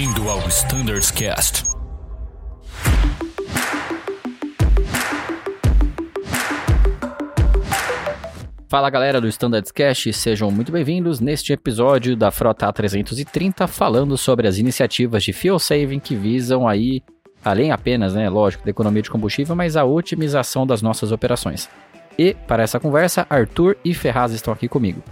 Bem-vindo ao Standards Cast. Fala galera do Standards Cast, sejam muito bem-vindos neste episódio da Frota A330 falando sobre as iniciativas de fuel saving que visam aí, além apenas, né, lógico, da economia de combustível, mas a otimização das nossas operações. E para essa conversa, Arthur e Ferraz estão aqui comigo.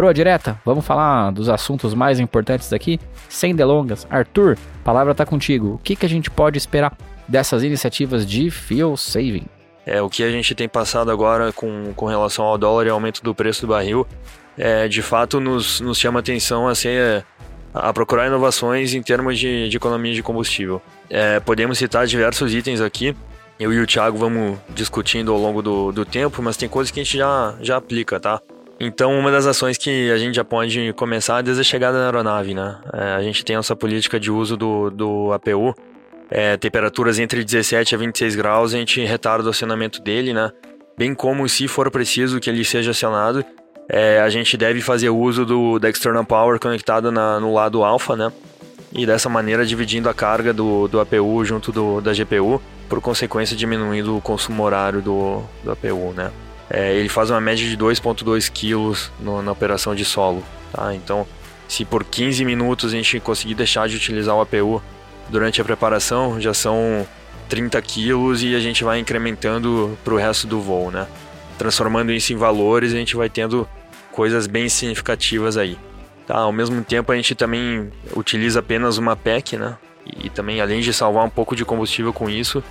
Proa direta, vamos falar dos assuntos mais importantes daqui, sem delongas. Arthur, a palavra está contigo. O que, que a gente pode esperar dessas iniciativas de fuel saving? É, o que a gente tem passado agora com, com relação ao dólar e aumento do preço do barril, é, de fato nos, nos chama atenção assim, é, a procurar inovações em termos de, de economia de combustível. É, podemos citar diversos itens aqui, eu e o Thiago vamos discutindo ao longo do, do tempo, mas tem coisas que a gente já, já aplica, tá? Então, uma das ações que a gente já pode começar é desde a chegada na aeronave, né? É, a gente tem essa política de uso do, do APU, é, temperaturas entre 17 a 26 graus, a gente retarda o acionamento dele, né? Bem como, se for preciso que ele seja acionado, é, a gente deve fazer uso do, da external power conectada no lado alfa, né? E dessa maneira dividindo a carga do, do APU junto do, da GPU, por consequência diminuindo o consumo horário do, do APU, né? É, ele faz uma média de 2,2 quilos na operação de solo. Tá? Então, se por 15 minutos a gente conseguir deixar de utilizar o APU durante a preparação, já são 30 quilos e a gente vai incrementando para o resto do voo, né? Transformando isso em valores, a gente vai tendo coisas bem significativas aí. Tá? Ao mesmo tempo, a gente também utiliza apenas uma PEC, né? E também, além de salvar um pouco de combustível com isso,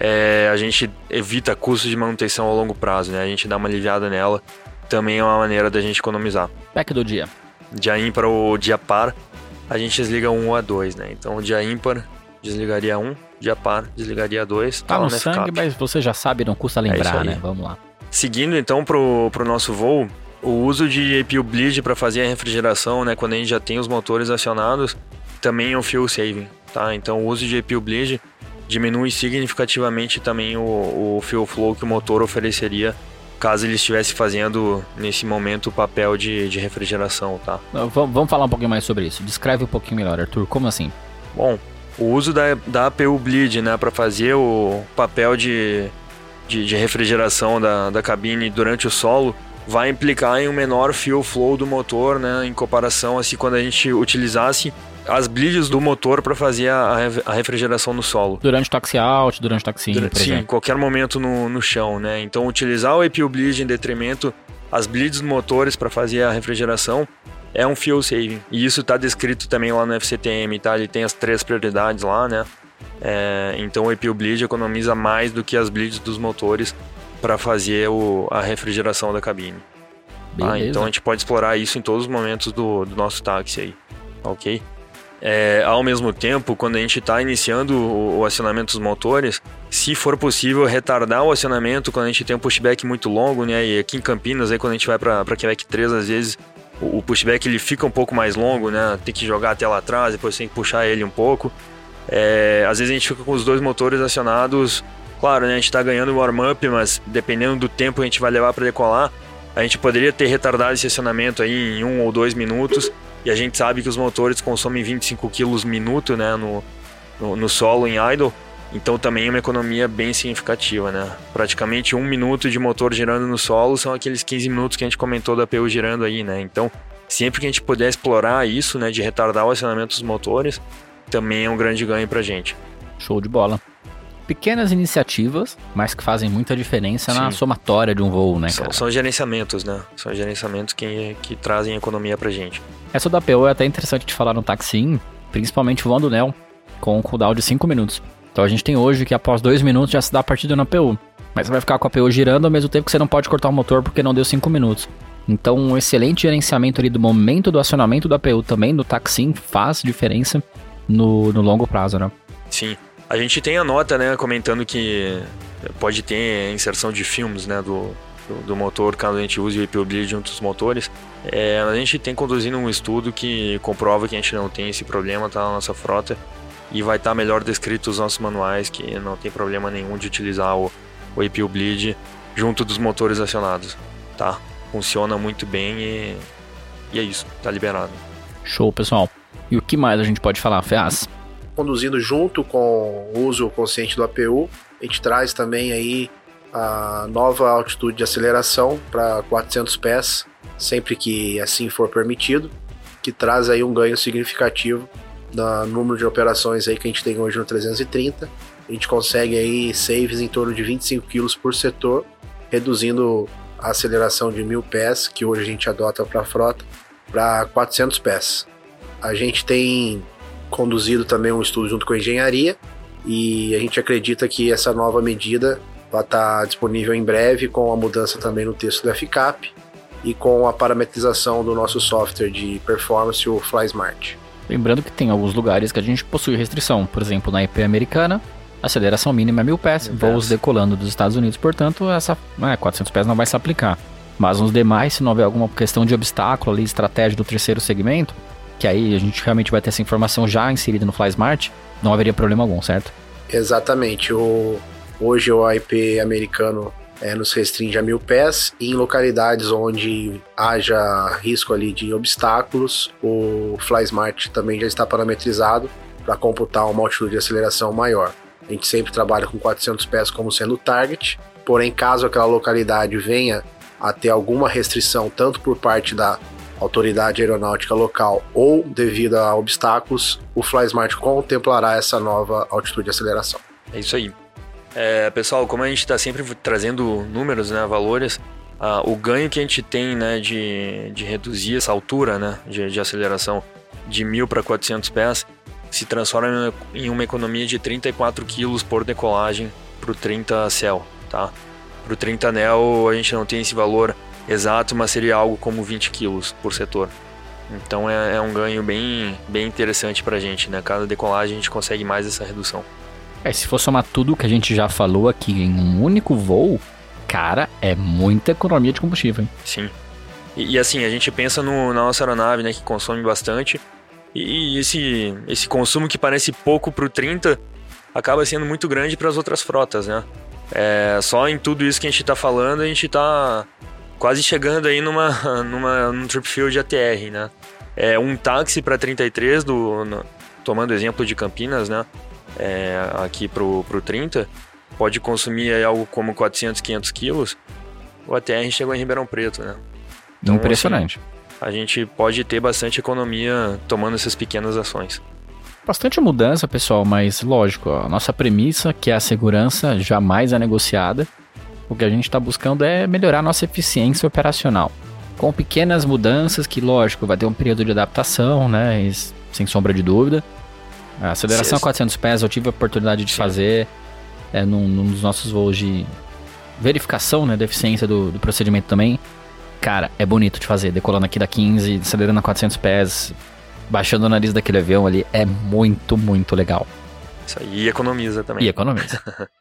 é, a gente evita custos de manutenção a longo prazo, né? A gente dá uma aliviada nela. Também é uma maneira da gente economizar. Pack do dia. Dia ímpar ou dia par, a gente desliga um a dois, né? Então, o dia ímpar desligaria um, dia par desligaria dois. Tá, tá no sangue, mas você já sabe, não custa é lembrar, é né? Vamos lá. Seguindo então pro, pro nosso voo, o uso de APU bleed para fazer a refrigeração, né? Quando a gente já tem os motores acionados, também é um fuel saving, tá? Então, o uso de APU bleed diminui significativamente também o, o fuel flow que o motor ofereceria caso ele estivesse fazendo nesse momento o papel de, de refrigeração, tá? Vamos falar um pouquinho mais sobre isso. Descreve um pouquinho melhor, Arthur. Como assim? Bom, o uso da, da APU Bleed, né, para fazer o papel de, de, de, refrigeração da, da cabine durante o solo, vai implicar em um menor fuel flow do motor, né, em comparação assim quando a gente utilizasse as bleeds do motor para fazer a, a, refrigeração no solo. Durante o taxi out, durante o taxi in, Sim, em qualquer momento no, no chão, né? Então utilizar o APU bleed em detrimento as bleeds dos motores para fazer a refrigeração é um fuel saving. E isso está descrito também lá no FCTM, tá? Ele tem as três prioridades lá, né? É, então o APU bleed economiza mais do que as bleeds dos motores para fazer o, a refrigeração da cabine. Ah, então a gente pode explorar isso em todos os momentos do, do nosso táxi aí, ok? É, ao mesmo tempo, quando a gente está iniciando o, o, acionamento dos motores, se for possível retardar o acionamento quando a gente tem um pushback muito longo, né? E aqui em Campinas, aí quando a gente vai para Quebec 3, às vezes o, o, pushback ele fica um pouco mais longo, né? Tem que jogar até lá atrás, depois tem que puxar ele um pouco. É, às vezes a gente fica com os dois motores acionados. Claro, né? A gente está ganhando warm-up, mas dependendo do tempo que a gente vai levar para decolar, a gente poderia ter retardado esse acionamento aí em um ou dois minutos e a gente sabe que os motores consomem 25 kg minuto né, no, no, no, solo em idle. Então também é uma economia bem significativa, né? Praticamente um minuto de motor girando no solo são aqueles 15 minutos que a gente comentou da PU girando aí, né? Então, sempre que a gente puder explorar isso, né, de retardar o acionamento dos motores, também é um grande ganho pra gente. Show de bola pequenas iniciativas, mas que fazem muita diferença Sim. na somatória de um voo, né, são, são, gerenciamentos, né? São gerenciamentos que, que trazem economia pra gente. Essa da PO é até interessante de falar no Taxi, principalmente voando Neo, com um cooldown de 5 minutos. Então a gente tem hoje que após 2 minutos já se dá a partida na PU. Mas você vai ficar com a PU girando ao mesmo tempo que você não pode cortar o motor porque não deu 5 minutos. Então um excelente gerenciamento ali do momento do acionamento da PU também no Taxi faz diferença no, no longo prazo, né? Sim. A gente tem a nota, né, comentando que pode ter inserção de filmes, né, do, do, do motor caso a gente use o IPO Bleed junto dos motores. É, a gente tem conduzindo um estudo que comprova que a gente não tem esse problema, tá, na nossa frota. E vai estar tá melhor descrito os nossos manuais, que não tem problema nenhum de utilizar o, o Bleed junto dos motores acionados, tá? funciona muito bem e, e é isso, tá liberado. Show, pessoal. E o que mais a gente pode falar, Ferraz? Conduzindo junto com o uso consciente do APU, a gente traz também aí a nova altitude de aceleração para 400 pés, sempre que assim for permitido, que traz aí um ganho significativo no número de operações aí que a gente tem hoje no 330. A gente consegue aí saves em torno de 25 kg por setor, reduzindo a aceleração de 1000 pés, que hoje a gente adota para a frota, para 400 pés. A gente tem conduzido também um estudo junto com a engenharia e a gente acredita que essa nova medida vai estar disponível em breve com a mudança também no texto do FCAP e com a parametrização do nosso software de performance, o FlySmart. Lembrando que tem alguns lugares que a gente possui restrição, por exemplo, na IP americana, aceleração mínima é mil pés, voos decolando dos Estados Unidos, portanto, essa é, 400 pés não vai se aplicar. Mas nos demais, se não houver alguma questão de obstáculo ali, estratégia do terceiro segmento, que aí a gente realmente vai ter essa informação já inserida no FlySmart, não haveria problema algum, certo? Exatamente. O, hoje o IP americano é, nos restringe a mil pés e em localidades onde haja risco ali de obstáculos, o FlySmart também já está parametrizado para computar uma altitude de aceleração maior. A gente sempre trabalha com 400 pés como sendo o target, porém caso aquela localidade venha a ter alguma restrição tanto por parte da autoridade aeronáutica local ou devido a obstáculos, o FlySmart contemplará essa nova altitude de aceleração. É isso aí. É, pessoal, como a gente está sempre trazendo números, né, valores, ah, o ganho que a gente tem né, de, de reduzir essa altura né, de, de aceleração de 1.000 para 400 pés se transforma em uma economia de 34 quilos por decolagem para o 30 Cell. Tá? Para o 30 Neo a gente não tem esse valor exato, mas seria algo como 20 quilos por setor. Então é, é um ganho bem, bem interessante para a gente. Né? Cada decolagem a gente consegue mais essa redução. É, se for somar tudo que a gente já falou aqui em um único voo, cara, é muita economia de combustível, hein? Sim. E, e assim, a gente pensa no, na nossa aeronave, né, que consome bastante, e esse, esse consumo que parece pouco para o 30 acaba sendo muito grande para as outras frotas, né? É, só em tudo isso que a gente está falando, a gente está quase chegando aí numa, numa, num trip field ATR, né? É um táxi para 33, do, no, tomando exemplo de Campinas, né? É, aqui pro, pro 30, pode consumir algo como 400, 500 quilos. O ATR chegou em Ribeirão Preto, né? Então, Impressionante. Assim, a gente pode ter bastante economia tomando essas pequenas ações. Bastante mudança, pessoal, mas lógico, a nossa premissa, que é a segurança, jamais é negociada. O que a gente está buscando é melhorar nossa eficiência operacional. Com pequenas mudanças, que lógico, vai ter um período de adaptação, né? Sem sombra de dúvida. A aceleração a 400 pés eu tive a oportunidade de Sim. fazer é, num, num, dos nossos voos de verificação né, da eficiência do, do procedimento também. Cara, é bonito de fazer, decolando aqui da 15, acelerando a 400 pés, baixando o nariz daquele avião ali, é muito, muito legal. Isso aí, e economiza também. E economiza.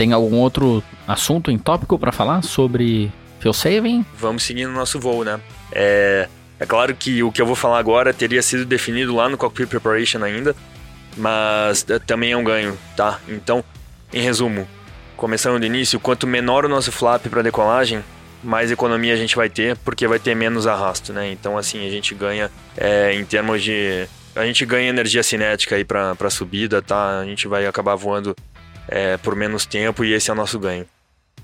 Tem algum outro assunto em tópico para falar sobre fuel saving? Vamos seguir no nosso voo, né? É, é claro que o que eu vou falar agora teria sido definido lá no Cockpit Preparation ainda, mas também é um ganho, tá? Então, em resumo, começando do início, quanto menor o nosso flap para decolagem, mais economia a gente vai ter, porque vai ter menos arrasto, né? Então, assim, a gente ganha é, em termos de. A gente ganha energia cinética aí para subida, tá? A gente vai acabar voando é, por menos tempo e esse é o nosso ganho.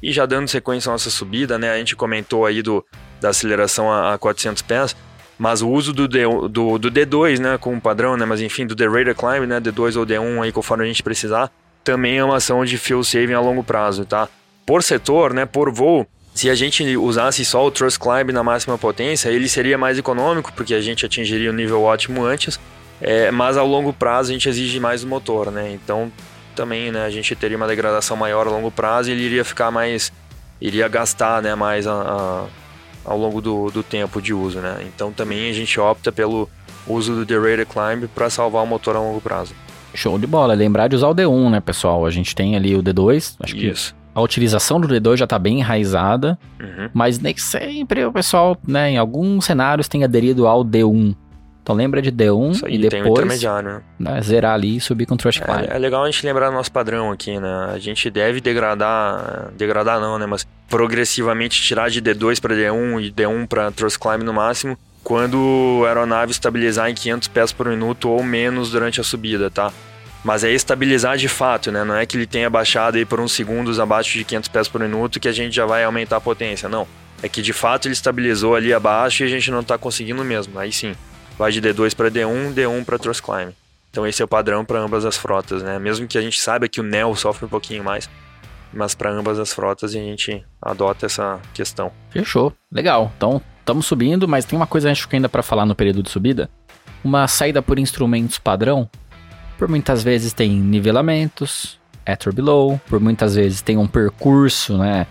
E já dando sequência à nossa subida, né? A gente comentou aí do, da aceleração a, a 400 pés, mas o uso do, D, do, do D2, né, com o padrão, né, mas enfim, do The Radar Climb, né, D2 ou D1 aí conforme a gente precisar, também é uma ação de fuel saving a longo prazo, tá? Por setor, né, por voo, se a gente usasse só o Trust Climb na máxima potência, ele seria mais econômico, porque a gente atingiria o nível ótimo antes, é, mas ao longo prazo a gente exige mais do motor, né? Então também, né, a gente teria uma degradação maior a longo prazo e ele iria ficar mais, iria gastar, né, mais a, a ao longo do, do tempo de uso, né? Então também a gente opta pelo uso do Derated Climb para salvar o motor a longo prazo. Show de bola. Lembrar de usar o D1, né, pessoal? A gente tem ali o D2, acho Isso. a utilização do D2 já está bem enraizada, Uhum. mas nem sempre o pessoal, né, em alguns cenários tem aderido ao D1. Então lembra de D1 Isso aí e tem um depois intermediário, né? né, zerar ali e subir com o Trust Climb. É, é legal a gente lembrar nosso padrão aqui, né? A gente deve degradar, degradar não, né? Mas progressivamente tirar de D2 para D1 e D1 para Thrust Climb no máximo, quando a aeronave estabilizar em 500 pés por minuto ou menos durante a subida, tá? Mas é estabilizar de fato, né? Não é que ele tenha baixado aí por uns segundos abaixo de 500 pés por minuto que a gente já vai aumentar a potência, não. É que de fato ele estabilizou ali abaixo e a gente não tá conseguindo mesmo. Aí sim, vai de D2 para D1, D1 para Thrust Climb. Então esse é o padrão para ambas as frotas, né? Mesmo que a gente saiba que o Neo sofre um pouquinho mais, mas para ambas as frotas a gente adota essa questão. Fechou. Legal. Então, estamos subindo, mas tem uma coisa acho que ainda para falar no período de subida. Uma saída por instrumentos padrão, por muitas vezes tem nivelamentos, at or below, por muitas vezes tem um percurso, né,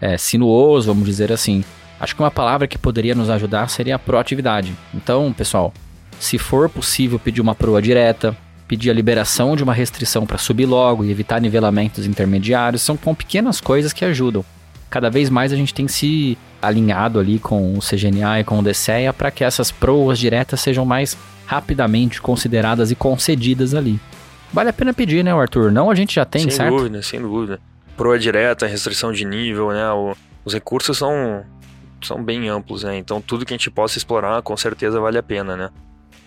é, sinuoso, vamos dizer assim. Acho que uma palavra que poderia nos ajudar seria a proatividade. Então, pessoal, se for possível pedir uma proa direta, pedir a liberação de uma restrição para subir logo e evitar nivelamentos intermediários, são com pequenas coisas que ajudam. Cada vez mais a gente tem se alinhado ali com o CGNA e com o DCEA para que essas proas diretas sejam mais rapidamente consideradas e concedidas ali. Vale a pena pedir, né, Arthur? Não a gente já tem, sem certo? dúvida, sem dúvida. Proa direta, restrição de nível, né? O- os recursos são, são bem amplos, né? Então tudo que a gente possa explorar, com certeza vale a pena, né?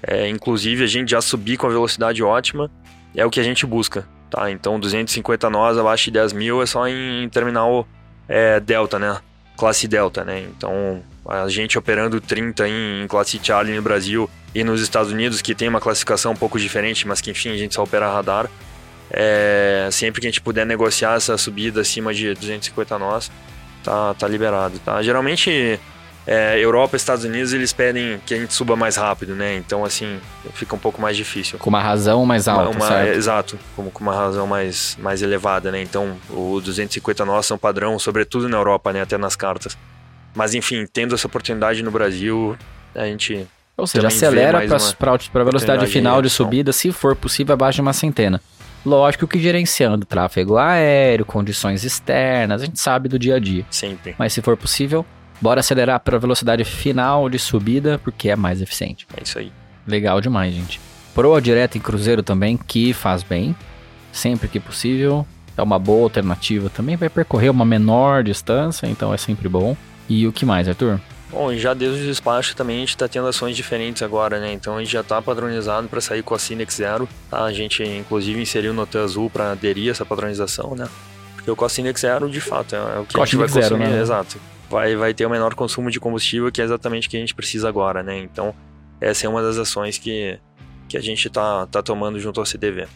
É, inclusive a gente já subir com a velocidade ótima é o que a gente busca, tá? Então 250 nós abaixo de 10 mil é só em, terminal é, Delta, né? Classe Delta, né? Então a gente operando 30 em, em classe Charlie no Brasil e nos Estados Unidos, que tem uma classificação um pouco diferente, mas que enfim a gente só opera radar. É, sempre que a gente puder negociar essa subida acima de 250 nós, tá, tá liberado, tá? Geralmente, é, Europa e Estados Unidos, eles pedem que a gente suba mais rápido, né? Então, assim, fica um pouco mais difícil. Com uma razão mais alta, Uma- uma- certo? exato, como com uma razão mais, mais elevada, né? Então, o 250 nós são padrão, sobretudo na Europa, né? Até nas cartas. Mas, enfim, tendo essa oportunidade no Brasil, a gente... Ou seja, também acelera para a velocidade final de subida, se for possível, abaixo de uma centena. Lógico que gerenciando tráfego aéreo, condições externas, a gente sabe do dia a dia. Sempre. Mas se for possível, bora acelerar para a velocidade final de subida, porque é mais eficiente. É isso aí. Legal demais, gente. Proa direta em cruzeiro também, que faz bem, sempre que possível. É uma boa alternativa também, vai percorrer uma menor distância, então é sempre bom. E o que mais, Arthur? Bom, e já desde o despacho também a gente está tendo ações diferentes agora, né? Então a gente já está padronizado para sair com a Cinex Zero. tá? A gente inclusive inseriu o Notan Azul para aderir a essa padronização, né? Porque o Cocinex Zero, de fato, é é o que a gente vai Cocinex Zero, consumir. né? Exato. Vai, vai ter o menor consumo de combustível, que é exatamente o que a gente precisa agora, né? Então, essa é uma das ações que, que a gente tá, tá tomando junto ao CDV.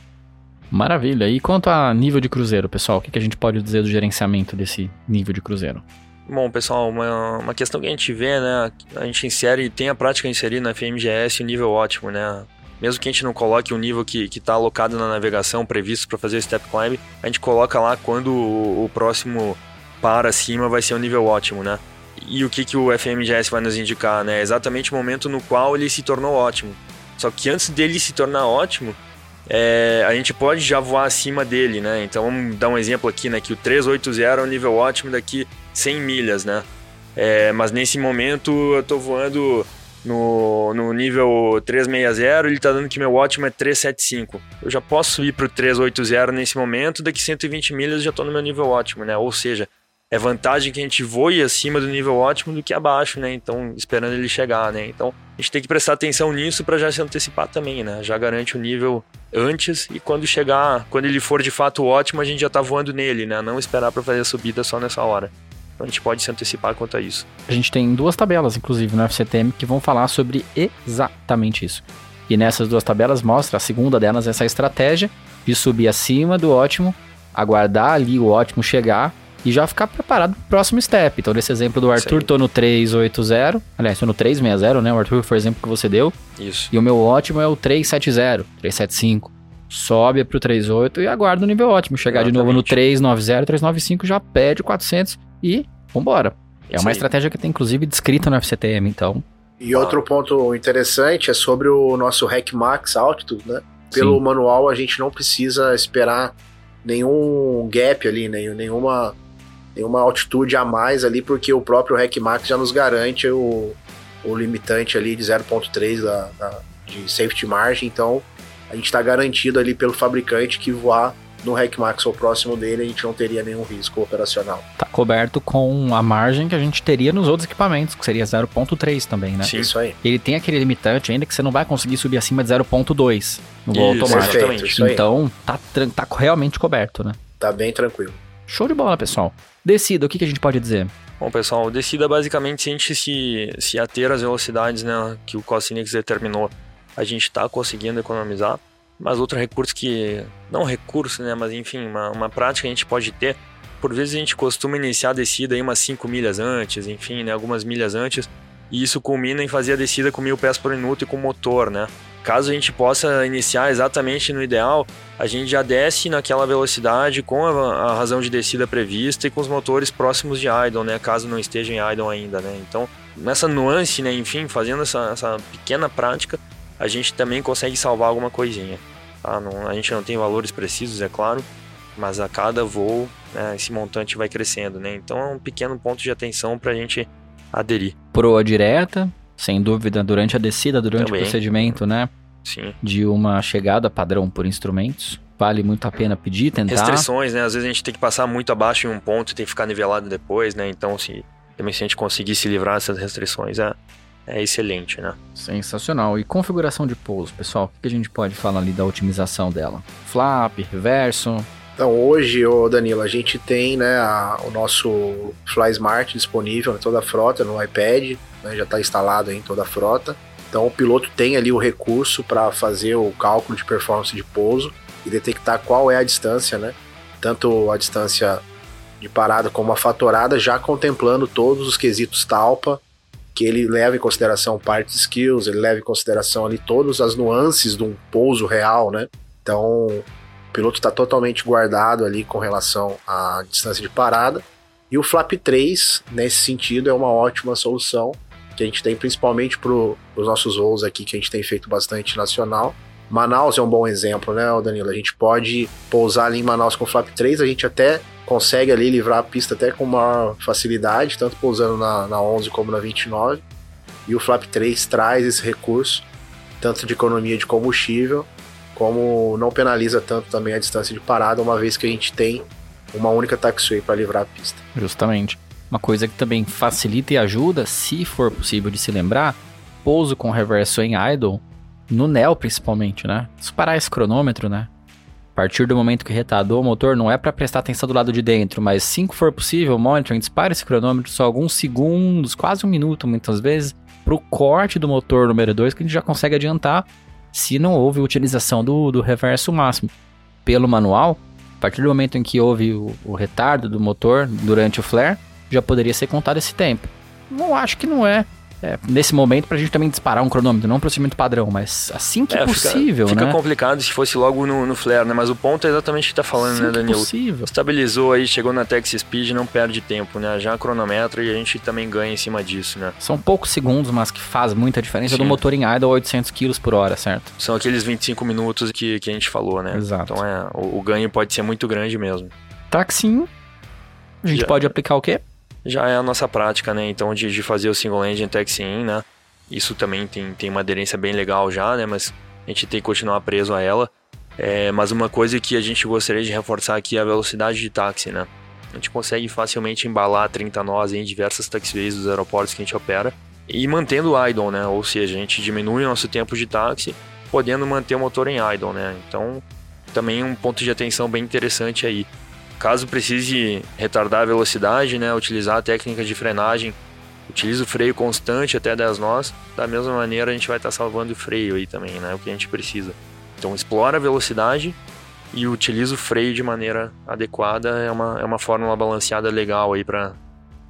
Maravilha. E quanto a nível de cruzeiro, pessoal, o que que a gente pode dizer do gerenciamento desse nível de cruzeiro? Bom, pessoal, uma, uma questão que a gente vê, né? A gente insere, tem a prática inserida na FMGS o nível ótimo, né? Mesmo que a gente não coloque o nível que está alocado na navegação previsto para fazer o step climb, a gente coloca lá quando o, o próximo par acima vai ser o nível ótimo, né? E o que, que o FMGS vai nos indicar, né? Exatamente o momento no qual ele se tornou ótimo. Só que antes dele se tornar ótimo, é, a gente pode já voar acima dele, né? Então vamos dar um exemplo aqui, né? Que o 380 é o nível ótimo daqui 100 milhas, né? É, mas nesse momento eu tô voando no, no nível 360, ele tá dando que meu ótimo é 375. Eu já posso subir pro 380 nesse momento, daqui 120 milhas eu já tô no meu nível ótimo, né? Ou seja, é vantagem que a gente voe acima do nível ótimo do que abaixo, né? Então, esperando ele chegar, né? Então, a gente tem que prestar atenção nisso para já se antecipar também, né? Já garante o nível antes e quando chegar, quando ele for de fato ótimo, a gente já tá voando nele, né? Não esperar para fazer a subida só nessa hora. Então, a gente pode se antecipar quanto a isso. A gente tem duas tabelas, inclusive, no FCTM, que vão falar sobre exatamente isso. E nessas duas tabelas mostra a segunda delas essa estratégia de subir acima do ótimo, aguardar ali o ótimo chegar e já ficar preparado pro próximo step. Então, nesse exemplo do Arthur, tô no 380, aliás, tô no 360, né? O Arthur foi o exemplo que você deu. Isso. E o meu ótimo é o 370, 375. Sobe pro 38 e aguarda o nível ótimo. Chegar de novo no Exatamente. 390, 395, já pede 400 e vambora. É uma estratégia que tem inclusive descrita no FCTM, então. E outro ponto interessante é sobre o nosso Hack Max Altitude, né? Pelo Sim. manual a gente não precisa esperar nenhum gap ali, nem, nenhuma tem uma altitude a mais ali, porque o próprio REC Max já nos garante o, o limitante ali de 0.3 da, da, de safety margin, então a gente está garantido ali pelo fabricante que voar no REC Max ou próximo dele a gente não teria nenhum risco operacional. Coberto com a margem que a gente teria nos outros equipamentos, que seria 0.3 também, né? Sim. Isso aí. Ele tem aquele limitante ainda que você não vai conseguir subir acima de 0.2 no voo Isso, automático. exatamente. Então, tá, tá realmente coberto, né? Tá bem tranquilo. Show de bola, pessoal. Descida, o que, que a gente pode dizer? Bom, pessoal, descida basicamente se a gente se, se ater às velocidades né, que o Cosinix determinou, a gente está conseguindo economizar. Mas outro recurso que. Não recurso, né? Mas enfim, uma, uma prática que a gente pode ter. Por vezes a gente costuma iniciar a descida aí umas 5 milhas antes, enfim, né? Algumas milhas antes. E isso culmina em fazer a descida com mil pés por minuto e com motor, né? Caso a gente possa iniciar exatamente no ideal, a gente já desce naquela velocidade com a, razão de descida prevista e com os motores próximos de idle, né? Caso não esteja em idle ainda, né? Então, nessa nuance, né? Enfim, fazendo essa, essa pequena prática, a gente também consegue salvar alguma coisinha. Tá? Não, a gente não tem valores precisos, é claro, mas a cada voo né, esse montante vai crescendo, né? Então é um pequeno ponto de atenção para a gente aderir. Proa direta, sem dúvida, durante a descida, durante Também. o procedimento, né? Sim. De uma chegada padrão por instrumentos. Vale muito a pena pedir, tentar. Restrições, né? Às vezes a gente tem que passar muito abaixo em um ponto e tem que ficar nivelado depois, né? Então, se, também se a gente conseguir se livrar dessas restrições, é, é excelente, né? Sensacional. E configuração de pouso, pessoal? O que que a gente pode falar ali da otimização dela? Flap, reverso. Então hoje, ô Danilo, a gente tem né, a- o nosso Fly Smart disponível em toda a frota, no iPad, né, já está instalado em toda a frota. Então o piloto tem ali o recurso para fazer o cálculo de performance de pouso e detectar qual é a distância, né? Tanto a distância de parada como a fatorada, já contemplando todos os quesitos talpa, que ele leva em consideração parts skills, ele leva em consideração ali todas as nuances de um pouso real, né? Então, o piloto está totalmente guardado ali com relação à distância de parada. E o Flap 3, nesse sentido, é uma ótima solução que a gente tem principalmente para os nossos voos aqui, que a gente tem feito bastante nacional. Manaus é um bom exemplo, né, Danilo? A gente pode pousar ali em Manaus com o Flap 3, a gente até consegue ali livrar a pista até com maior facilidade, tanto pousando na, na 11 como na 29. E o Flap 3 traz esse recurso, tanto de economia de combustível, como não penaliza tanto também a distância de parada, uma vez que a gente tem uma única taxiway para livrar a pista. Justamente. Uma coisa que também facilita e ajuda, se for possível de se lembrar, pouso com reverso em idle, no NEL principalmente, né? Disparar esse cronômetro, né? A partir do momento que retardou o motor, não é para prestar atenção do lado de dentro, mas se for possível, monitoring, dispara esse cronômetro só alguns segundos, quase um minuto muitas vezes, pro corte do motor número 2, que a gente já consegue adiantar se não houve utilização do, do reverso máximo. Pelo manual, a partir do momento em que houve o, o retardo do motor durante o flare, já poderia ser contado esse tempo. Não acho que não é, é, nesse momento pra gente também disparar um cronômetro, não um procedimento padrão, mas assim que É, possível, fica, né? fica complicado se fosse logo no, no flare, né? Mas o ponto é exatamente o que tá falando, assim né, Danilo? possível. Estabilizou aí, chegou na Taxi Speed, não perde tempo, né? Já cronometra e a gente também ganha em cima disso, né? São poucos segundos, mas que faz muita diferença do Sim. motor em idle a 800 km por hora, certo? São aqueles 25 minutos que, que a gente falou, né? Exato. Então é, o, o ganho pode ser muito grande mesmo. Taxinho, a gente Já. pode aplicar o quê? Já é a nossa prática, né? Então de, de fazer o single engine taxi in, né? Isso também tem, tem uma aderência bem legal já, né? Mas a gente tem que continuar preso a ela. É, mas uma coisa que a gente gostaria de reforçar aqui é a velocidade de táxi, né? A gente consegue facilmente embalar 30 nós em diversas taxiways dos aeroportos que a gente opera e mantendo o idle, né? Ou seja, a gente diminui o nosso tempo de táxi, podendo manter o motor em idle, né? Então, também um ponto de atenção bem interessante aí. Caso precise retardar a velocidade, né, utilizar a técnica de frenagem, utiliza o freio constante até 10 nós, da mesma maneira a gente vai estar salvando o freio aí também, né, o que a gente precisa. Então explora a velocidade e utiliza o freio de maneira adequada, é uma, é uma fórmula balanceada legal aí para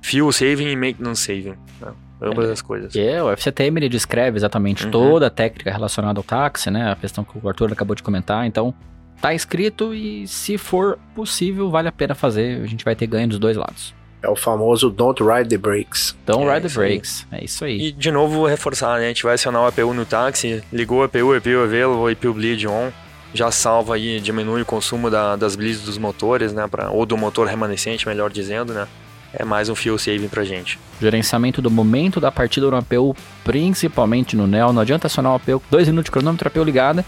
fuel saving e maintenance saving, né? ambas É. as coisas. É, o FCTM ele descreve exatamente Uhum. toda a técnica relacionada ao táxi, né? A questão que o Arthur acabou de comentar. Então, tá escrito e se for possível, vale a pena fazer. A gente vai ter ganho dos dois lados. É o famoso Don't Ride the Brakes. Então, É ride the aí. brakes. É isso aí. E de novo vou reforçar, né? A gente vai acionar o APU no táxi, ligou o APU, APU available, APU bleed on. já salva aí, diminui o consumo da, das blitzes dos motores, né? Pra, ou do motor remanescente, melhor dizendo, né? É mais um fuel saving pra gente. Gerenciamento do momento da partida no APU, principalmente no NEL. Não adianta acionar o APU, dois minutos de cronômetro, APU ligada.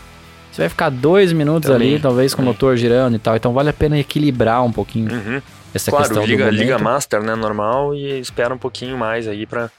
Você vai ficar dois minutos Também, ali, talvez com o também. motor girando e tal. Então vale a pena equilibrar um pouquinho Uhum. essa claro, questão liga, do momento. liga master, né? Normal e espera um pouquinho mais aí pra,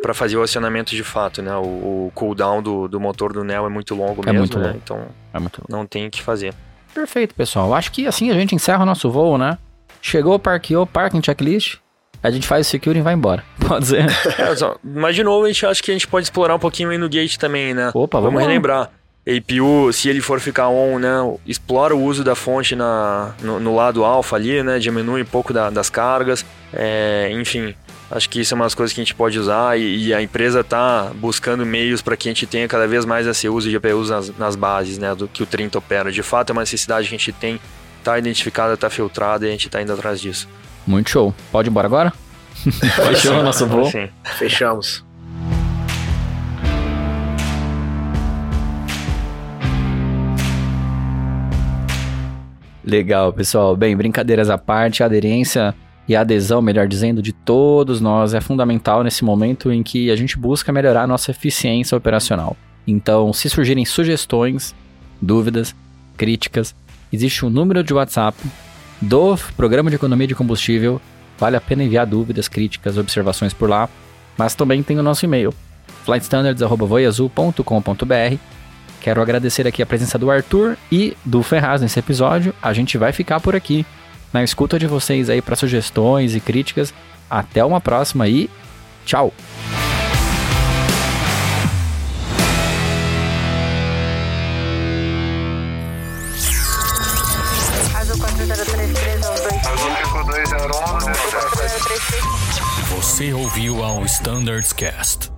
pra fazer o acionamento de fato, né? O, o cooldown do, do motor do Neo é muito longo É mesmo, muito né? longo. Então É muito não tem o que fazer. Perfeito, pessoal. Acho que assim a gente encerra o nosso voo, né? Chegou, parqueou, parking checklist. A gente faz o security e vai embora. Pode ser? É, só- mas de novo, a gente acha que a gente pode explorar um pouquinho aí no gate também, né? Opa, vamos vamos lá. APU, se ele for ficar on, né? Explora o uso da fonte na, no, no lado alfa ali, né? Diminui um pouco da- das cargas. É, enfim, acho que isso é umas coisas que a gente pode usar e, e a empresa tá buscando meios para que a gente tenha cada vez mais esse uso de APUs nas, nas bases, né? Do que o 30 opera. De fato, é uma necessidade que a gente tem, tá identificada, tá filtrada e a gente tá indo atrás disso. Muito show. Pode ir embora agora? Fechou o nosso voo. Sim. Fechamos. Legal, pessoal. Bem, brincadeiras à parte, a aderência e a adesão, melhor dizendo, de todos nós é fundamental nesse momento em que a gente busca melhorar a nossa eficiência operacional. Então, se surgirem sugestões, dúvidas, críticas, existe um número de WhatsApp do Programa de Economia de Combustível. Vale a pena enviar dúvidas, críticas, observações por lá. Mas também tem o nosso e-mail, flightstandards.voiazul.com.br Quero agradecer aqui a presença do Arthur e do Ferraz nesse episódio. A gente vai ficar por aqui na escuta de vocês aí para sugestões e críticas. Até uma próxima e tchau! Azul 4033 ao 2. Você ouviu ao Standards Cast.